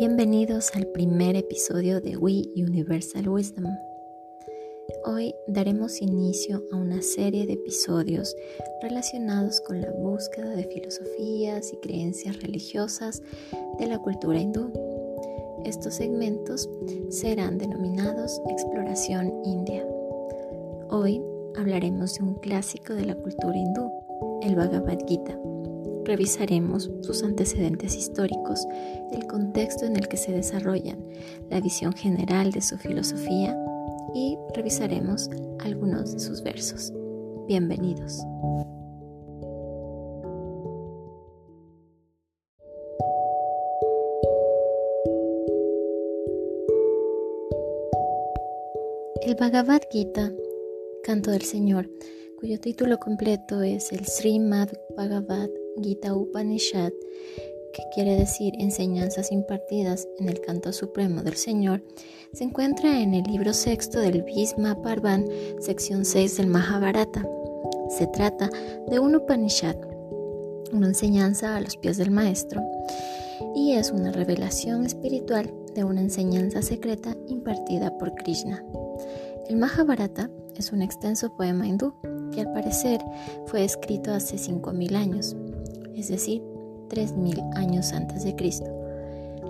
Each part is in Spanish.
Bienvenidos al primer episodio de We Universal Wisdom. Hoy daremos inicio a una serie de episodios relacionados con la búsqueda de filosofías y creencias religiosas de la cultura hindú. Estos segmentos serán denominados Exploración India. Hoy hablaremos de un clásico de la cultura hindú, el Bhagavad Gita Revisaremos sus antecedentes históricos, el contexto en el que se desarrollan, la visión general de su filosofía y revisaremos algunos de sus versos. Bienvenidos. El Bhagavad Gita, Canto del Señor, cuyo título completo es el Srimad Bhagavad Gita Upanishad, que quiere decir enseñanzas impartidas en el canto supremo del Señor, se encuentra en el libro sexto del Bhisma Parvan, sección 6 del Mahabharata. Se trata de un Upanishad, una enseñanza a los pies del maestro, y es una revelación espiritual de una enseñanza secreta impartida por Krishna. El Mahabharata es un extenso poema hindú que al parecer fue escrito hace 5.000 años es decir, 3.000 años antes de Cristo.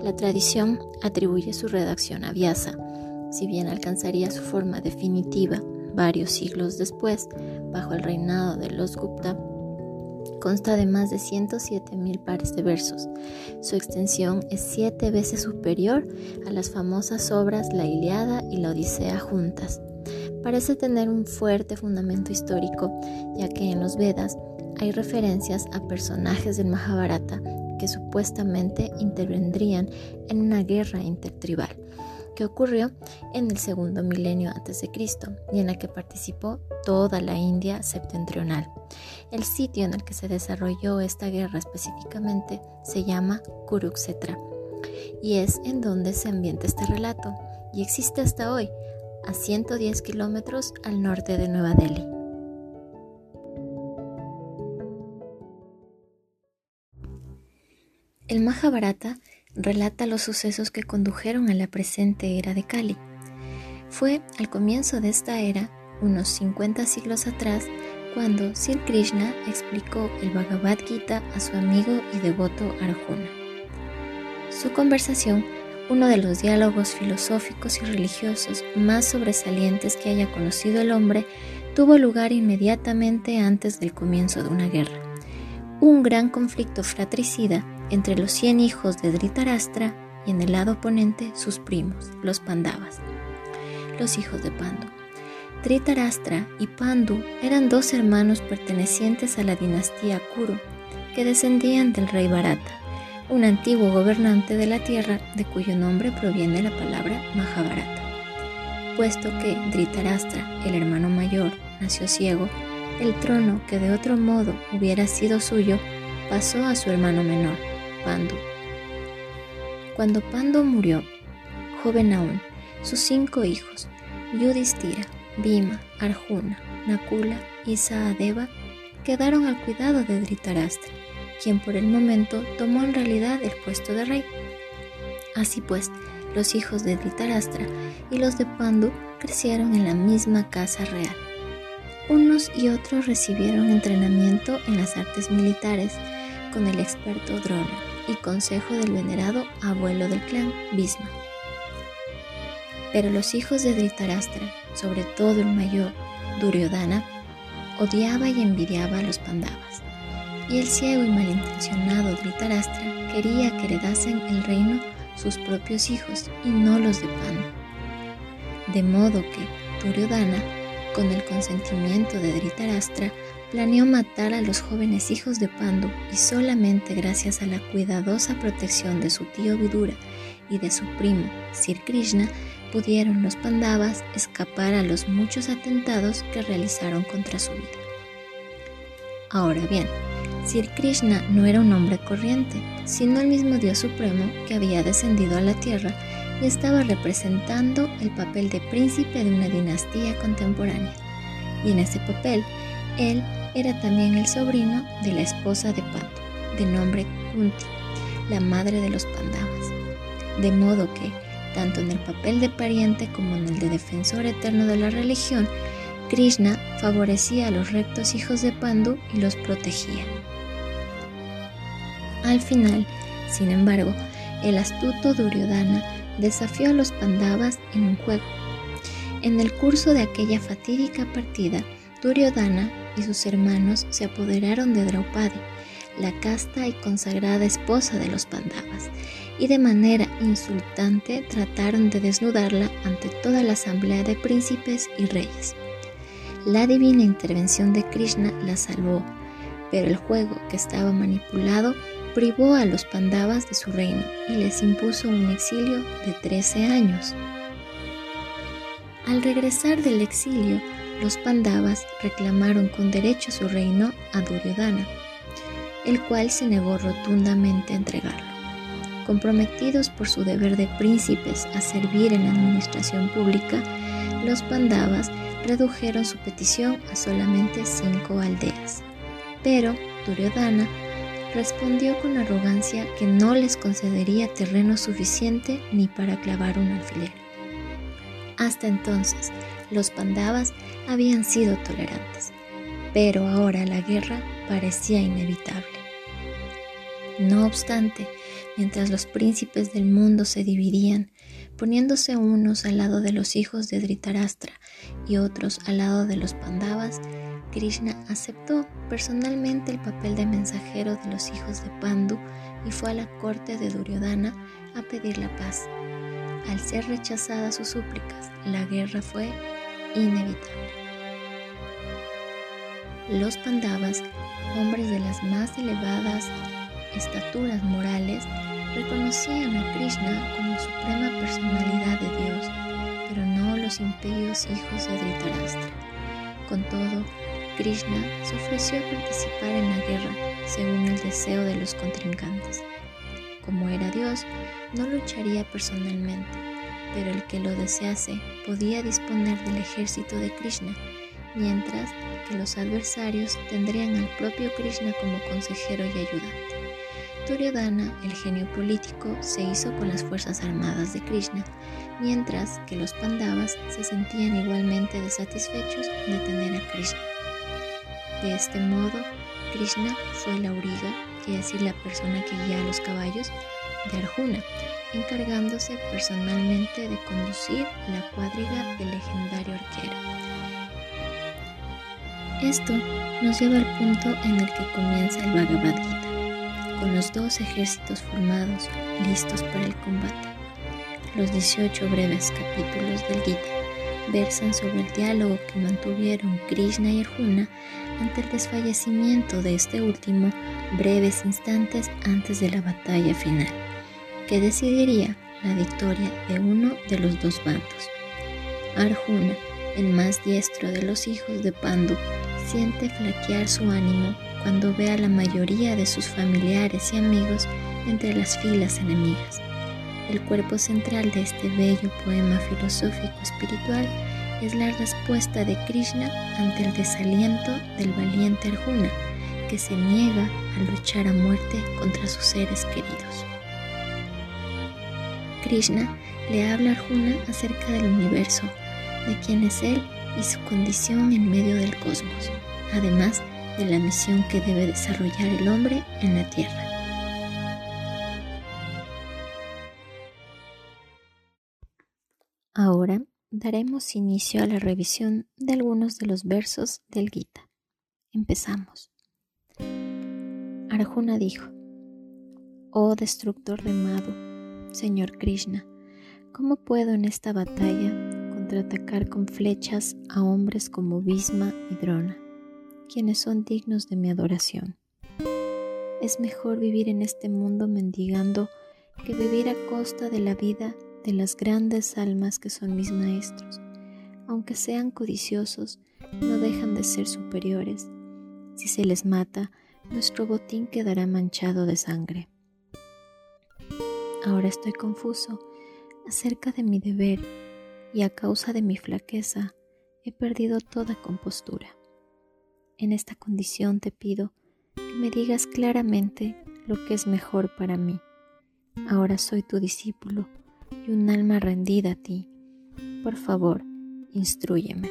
La tradición atribuye su redacción a Vyasa, si bien alcanzaría su forma definitiva varios siglos después, bajo el reinado de los Gupta, consta de más de 107.000 pares de versos. Su extensión es siete veces superior a las famosas obras La Iliada y la Odisea juntas. Parece tener un fuerte fundamento histórico, ya que en los Vedas hay referencias a personajes del Mahabharata que supuestamente intervendrían en una guerra intertribal que ocurrió en el segundo milenio antes de Cristo y en la que participó toda la India septentrional. El sitio en el que se desarrolló esta guerra específicamente se llama Kurukshetra y es en donde se ambienta este relato y existe hasta hoy, a 110 kilómetros al norte de Nueva Delhi. El Mahabharata relata los sucesos que condujeron a la presente era de Kali. Fue al comienzo de esta era, unos 50 siglos atrás, cuando Sri Krishna explicó el Bhagavad Gita a su amigo y devoto Arjuna. Su conversación, uno de los diálogos filosóficos y religiosos más sobresalientes que haya conocido el hombre, tuvo lugar inmediatamente antes del comienzo de una guerra. Un gran conflicto fratricida entre los cien hijos de Dhritarashtra y en el lado oponente sus primos, los Pandavas, los hijos de Pandu. Dhritarashtra y Pandu eran dos hermanos pertenecientes a la dinastía Kuru, que descendían del rey Bharata, un antiguo gobernante de la tierra de cuyo nombre proviene la palabra Mahabharata. Puesto que Dhritarashtra, el hermano mayor, nació ciego, el trono que de otro modo hubiera sido suyo pasó a su hermano menor, Pandu. Cuando Pandu murió, joven aún, sus cinco hijos, Yudhishthira, Bhima, Arjuna, Nakula y Sahadeva, quedaron al cuidado de Dhritarashtra, quien por el momento tomó en realidad el puesto de rey. Así pues, los hijos de Dhritarashtra y los de Pandu crecieron en la misma casa real. Unos y otros recibieron entrenamiento en las artes militares con el experto Drona y consejo del venerado abuelo del clan, Bhisma. Pero los hijos de Dhritarashtra, sobre todo el mayor, Duryodhana, odiaba y envidiaba a los Pandavas, y el ciego y malintencionado Dhritarashtra quería que heredasen el reino sus propios hijos y no los de Pandu. De modo que Duryodhana, con el consentimiento de Dhritarashtra, planeó matar a los jóvenes hijos de Pandu y solamente gracias a la cuidadosa protección de su tío Vidura y de su primo Sir Krishna pudieron los Pandavas escapar a los muchos atentados que realizaron contra su vida. Ahora bien, Sir Krishna no era un hombre corriente, sino el mismo Dios Supremo que había descendido a la tierra y estaba representando el papel de príncipe de una dinastía contemporánea. Y en ese papel, él era también el sobrino de la esposa de Pandu, de nombre Kunti, la madre de los Pandavas. De modo que, tanto en el papel de pariente como en el de defensor eterno de la religión, Krishna favorecía a los rectos hijos de Pandu y los protegía. Al final, sin embargo, el astuto Duryodhana desafió a los Pandavas en un juego. En el curso de aquella fatídica partida, Duryodhana y sus hermanos se apoderaron de Draupadi, la casta y consagrada esposa de los Pandavas, y de manera insultante trataron de desnudarla ante toda la asamblea de príncipes y reyes. La divina intervención de Krishna la salvó, pero el juego que estaba manipulado privó a los Pandavas de su reino y les impuso un exilio de 13 años. Al regresar del exilio, los Pandavas reclamaron con derecho su reino a Duryodhana, el cual se negó rotundamente a entregarlo. Comprometidos por su deber de príncipes a servir en la administración pública, los Pandavas redujeron su petición a solamente cinco aldeas. Pero Duryodhana respondió con arrogancia que no les concedería terreno suficiente ni para clavar un alfiler. Hasta entonces, los Pandavas habían sido tolerantes, pero ahora la guerra parecía inevitable. No obstante, mientras los príncipes del mundo se dividían, poniéndose unos al lado de los hijos de Dhritarashtra y otros al lado de los Pandavas, Krishna aceptó personalmente el papel de mensajero de los hijos de Pandu y fue a la corte de Duryodhana a pedir la paz. Al ser rechazadas sus súplicas, la guerra fue inevitable. Los Pandavas, hombres de las más elevadas estaturas morales, reconocían a Krishna como suprema personalidad de Dios, pero no los impíos hijos de Dhritarashtra. Con todo, Krishna se ofreció a participar en la guerra según el deseo de los contrincantes. Como era Dios, no lucharía personalmente, pero el que lo desease podía disponer del ejército de Krishna, mientras que los adversarios tendrían al propio Krishna como consejero y ayudante. Duryodhana, el genio político, se hizo con las fuerzas armadas de Krishna, mientras que los Pandavas se sentían igualmente desatisfechos de tener a Krishna. De este modo, Krishna fue la auriga, es decir, la persona que guía a los caballos, de Arjuna, encargándose personalmente de conducir la cuadriga del legendario arquero. Esto nos lleva al punto en el que comienza el Bhagavad Gita con los dos ejércitos formados, listos para el combate. Los 18 breves capítulos del Gita versan sobre el diálogo que mantuvieron Krishna y Arjuna ante el desfallecimiento de este último breves instantes antes de la batalla final, que decidiría la victoria de uno de los dos bandos. Arjuna, el más diestro de los hijos de Pandu, siente flaquear su ánimo cuando ve a la mayoría de sus familiares y amigos entre las filas enemigas. El cuerpo central de este bello poema filosófico espiritual es la respuesta de Krishna ante el desaliento del valiente Arjuna, que se niega a luchar a muerte contra sus seres queridos. Krishna le habla a Arjuna acerca del universo, de quién es él y su condición en medio del cosmos, además de la misión que debe desarrollar el hombre en la tierra. Ahora daremos inicio a la revisión de algunos de los versos del Gita. Empezamos. Arjuna dijo, Oh destructor de Madhu, Señor Krishna, ¿cómo puedo en esta batalla contraatacar con flechas a hombres como Bhisma y Drona? quienes son dignos de mi adoración. Es mejor vivir en este mundo mendigando que vivir a costa de la vida de las grandes almas que son mis maestros. Aunque sean codiciosos, no dejan de ser superiores. Si se les mata, nuestro botín quedará manchado de sangre. Ahora estoy confuso acerca de mi deber y a causa de mi flaqueza he perdido toda compostura. En esta condición te pido que me digas claramente lo que es mejor para mí. Ahora soy tu discípulo y un alma rendida a ti. Por favor, instruyeme.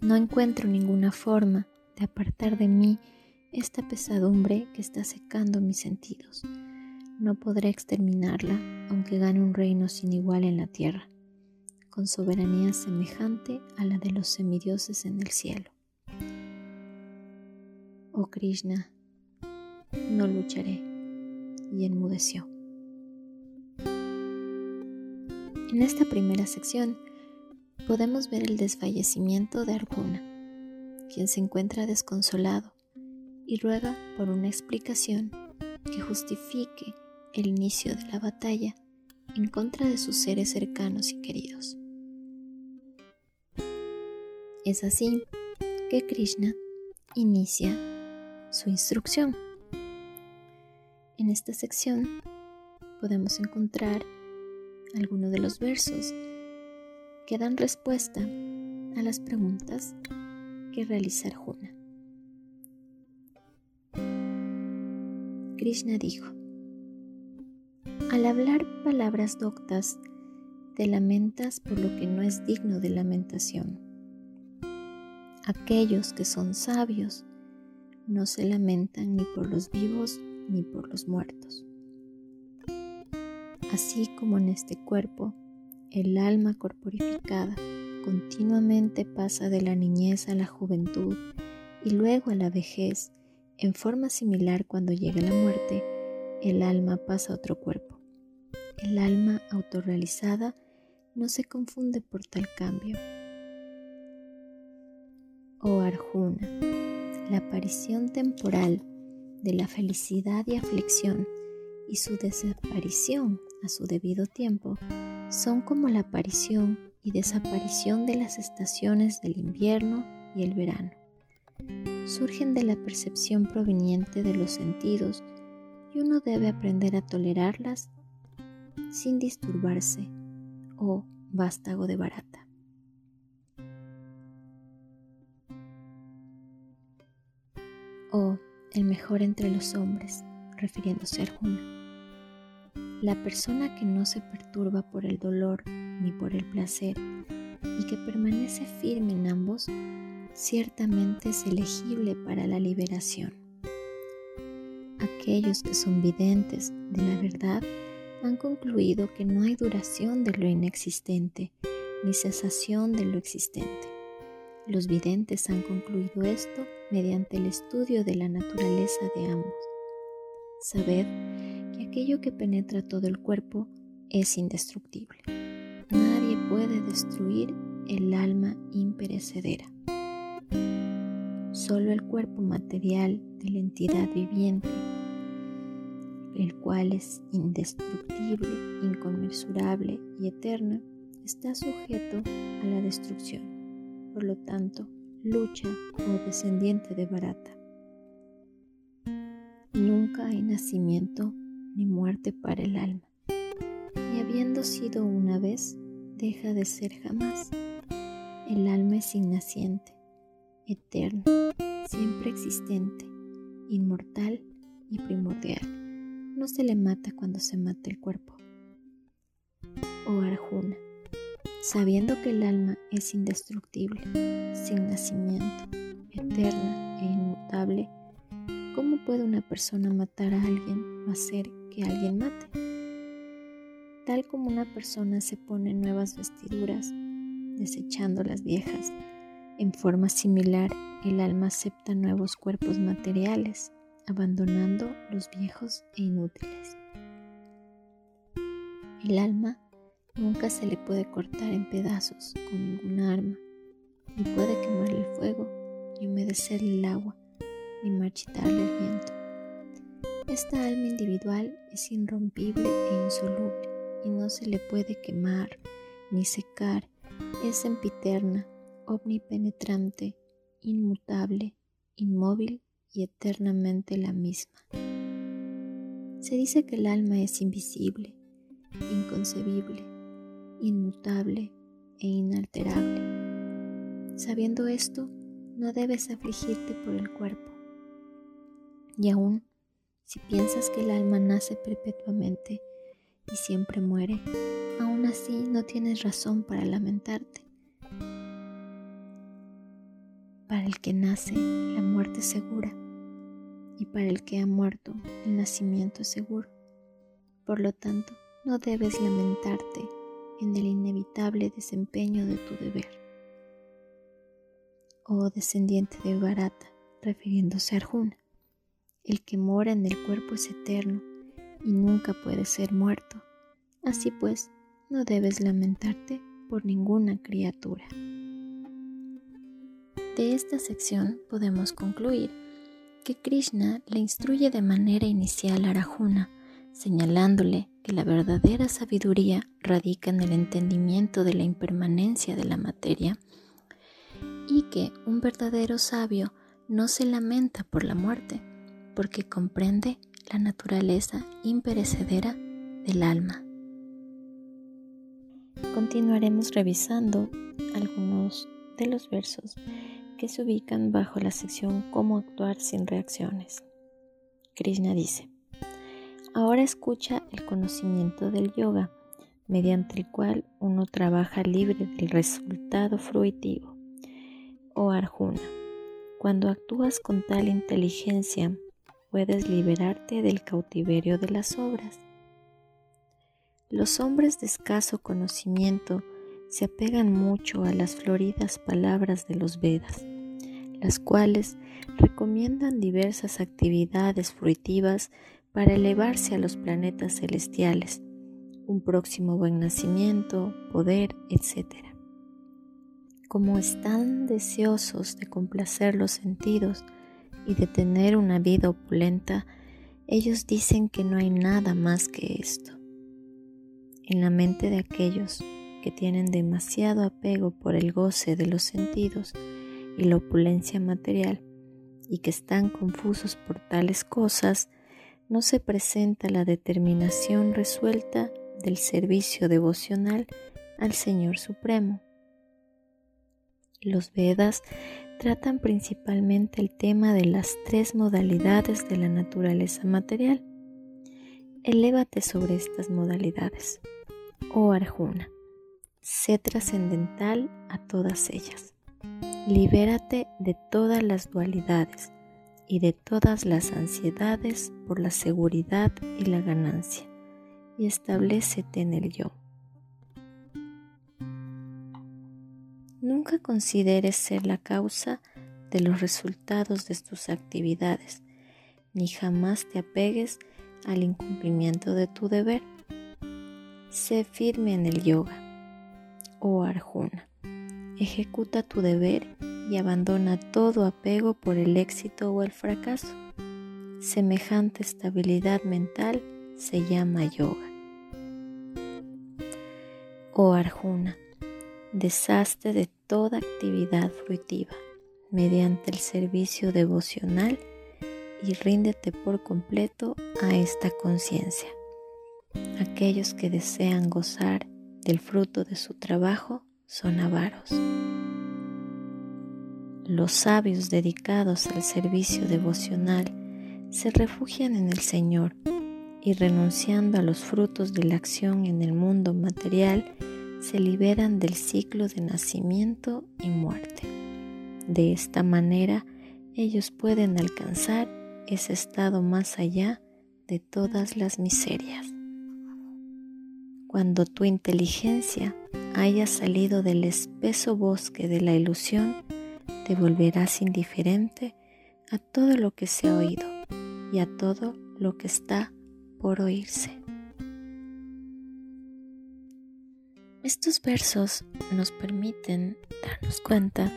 No encuentro ninguna forma de apartar de mí esta pesadumbre que está secando mis sentidos. No podré exterminarla, aunque gane un reino sin igual en la tierra, con soberanía semejante a la de los semidioses en el cielo. Oh Krishna, no lucharé. Y enmudeció. En esta primera sección podemos ver el desfallecimiento de Arjuna, quien se encuentra desconsolado y ruega por una explicación que justifique el inicio de la batalla en contra de sus seres cercanos y queridos. Es así que Krishna inicia su instrucción. En esta sección podemos encontrar algunos de los versos que dan respuesta a las preguntas que realiza Arjuna. Krishna dijo, al hablar palabras doctas, te lamentas por lo que no es digno de lamentación. Aquellos que son sabios no se lamentan ni por los vivos ni por los muertos. Así como en este cuerpo, el alma corporificada continuamente pasa de la niñez a la juventud y luego a la vejez, en forma similar cuando llega la muerte, el alma pasa a otro cuerpo. El alma autorrealizada no se confunde por tal cambio. Oh Arjuna, la aparición temporal de la felicidad y aflicción y su desaparición a su debido tiempo son como la aparición y desaparición de las estaciones del invierno y el verano. Surgen de la percepción proveniente de los sentidos y uno debe aprender a tolerarlas sin disturbarse o vástago de barata. O el mejor entre los hombres, refiriéndose a Arjuna. La persona que no se perturba por el dolor ni por el placer y que permanece firme en ambos, ciertamente es elegible para la liberación. Aquellos que son videntes de la verdad han concluido que no hay duración de lo inexistente ni cesación de lo existente. Los videntes han concluido esto mediante el estudio de la naturaleza de ambos. Sabed aquello que penetra todo el cuerpo es indestructible. Nadie puede destruir el alma imperecedera. Solo el cuerpo material de la entidad viviente el cual es indestructible, inconmensurable y eterno, está sujeto a la destrucción. Por lo tanto, lucha o descendiente de Barata. Nunca hay nacimiento ni muerte para el alma, y habiendo sido una vez, deja de ser jamás. El alma es innaciente, eterno, siempre existente, inmortal y primordial no se le mata cuando se mata el cuerpo. Oh Arjuna, sabiendo que el alma es indestructible, sin nacimiento, eterna e inmutable, ¿cómo puede una persona matar a alguien o hacer que alguien mate? Tal como una persona se pone nuevas vestiduras, desechando las viejas, en forma similar el alma acepta nuevos cuerpos materiales abandonando los viejos e inútiles. El alma nunca se le puede cortar en pedazos con ninguna arma, ni puede quemarle el fuego, ni humedecerle el agua, ni marchitarle el viento. Esta alma individual es irrompible e insoluble y no se le puede quemar ni secar, es sempiterna, omnipenetrante, inmutable, inmóvil y eternamente la misma. Se dice que el alma es invisible, inconcebible, inmutable e inalterable. Sabiendo esto, no debes afligirte por el cuerpo. Y aún Si piensas que el alma nace perpetuamente y siempre muere, aún así no tienes razón para lamentarte. Para el que nace, la muerte es segura, y para el que ha muerto, el nacimiento es seguro. Por lo tanto, no debes lamentarte en el inevitable desempeño de tu deber. Oh descendiente de Barata, refiriéndose a Arjuna, el que mora en el cuerpo es eterno y nunca puede ser muerto. Así pues, no debes lamentarte por ninguna criatura. De esta sección podemos concluir que Krishna le instruye de manera inicial a Arjuna, señalándole que la verdadera sabiduría radica en el entendimiento de la impermanencia de la materia y que un verdadero sabio no se lamenta por la muerte, porque comprende la naturaleza imperecedera del alma. Continuaremos revisando algunos de los versos que se ubican bajo la sección Cómo actuar sin reacciones. Krishna dice, ahora escucha el conocimiento del yoga, mediante el cual uno trabaja libre del resultado fruitivo. Oh Arjuna, cuando actúas con tal inteligencia, puedes liberarte del cautiverio de las obras. Los hombres de escaso conocimiento se apegan mucho a las floridas palabras de los Vedas, las cuales recomiendan diversas actividades fruitivas para elevarse a los planetas celestiales, un próximo buen nacimiento, poder, etc. Como están deseosos de complacer los sentidos y de tener una vida opulenta, ellos dicen que no hay nada más que esto. En la mente de aquellos que tienen demasiado apego por el goce de los sentidos y la opulencia material y que están confusos por tales cosas, no se presenta la determinación resuelta del servicio devocional al Señor Supremo. Los Vedas tratan principalmente el tema de las tres modalidades de la naturaleza material. Elévate sobre estas modalidades, oh Arjuna. Sé trascendental a todas ellas. Libérate de todas las dualidades y de todas las ansiedades por la seguridad y la ganancia, y establecete en el yo. Nunca consideres ser la causa de los resultados de tus actividades, ni jamás te apegues al incumplimiento de tu deber. Sé firme en el yoga oh Arjuna. Ejecuta tu deber y abandona todo apego por el éxito o el fracaso. Semejante estabilidad mental se llama yoga. Oh Arjuna, deshazte de toda actividad fruitiva mediante el servicio devocional y ríndete por completo a esta conciencia. Aquellos que desean gozar del fruto de su trabajo son avaros. Los sabios dedicados al servicio devocional se refugian en el Señor y renunciando a los frutos de la acción en el mundo material, se liberan del ciclo de nacimiento y muerte. De esta manera, ellos pueden alcanzar ese estado más allá de todas las miserias. Cuando tu inteligencia haya salido del espeso bosque de la ilusión, te volverás indiferente a todo lo que se ha oído y a todo lo que está por oírse. Estos versos nos permiten darnos cuenta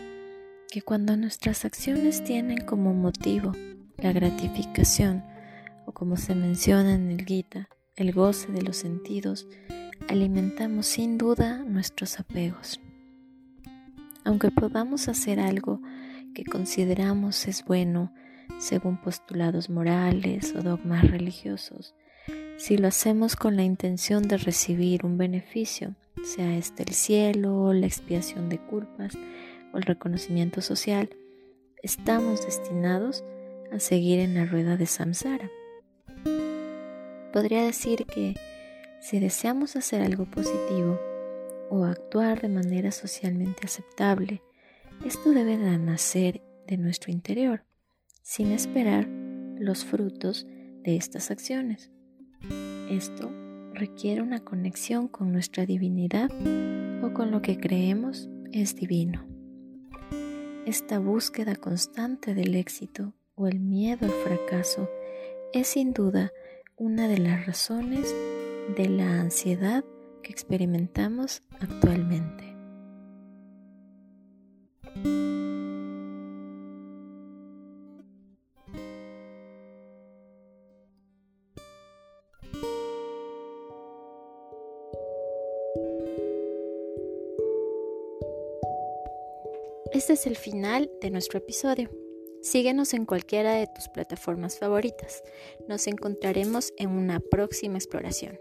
que cuando nuestras acciones tienen como motivo la gratificación o como se menciona en el Gita, el goce de los sentidos, alimentamos sin duda nuestros apegos. Aunque podamos hacer algo que consideramos es bueno según postulados morales o dogmas religiosos, si lo hacemos con la intención de recibir un beneficio, sea este el cielo, la expiación de culpas o el reconocimiento social, estamos destinados a seguir en la rueda de samsara, Podría decir que si deseamos hacer algo positivo o actuar de manera socialmente aceptable, esto debe de nacer de nuestro interior, sin esperar los frutos de estas acciones. Esto requiere una conexión con nuestra divinidad o con lo que creemos es divino. Esta búsqueda constante del éxito o el miedo al fracaso es sin duda una de las razones de la ansiedad que experimentamos actualmente. Este es el final de nuestro episodio. Síguenos en cualquiera de tus plataformas favoritas. Nos encontraremos en una próxima exploración.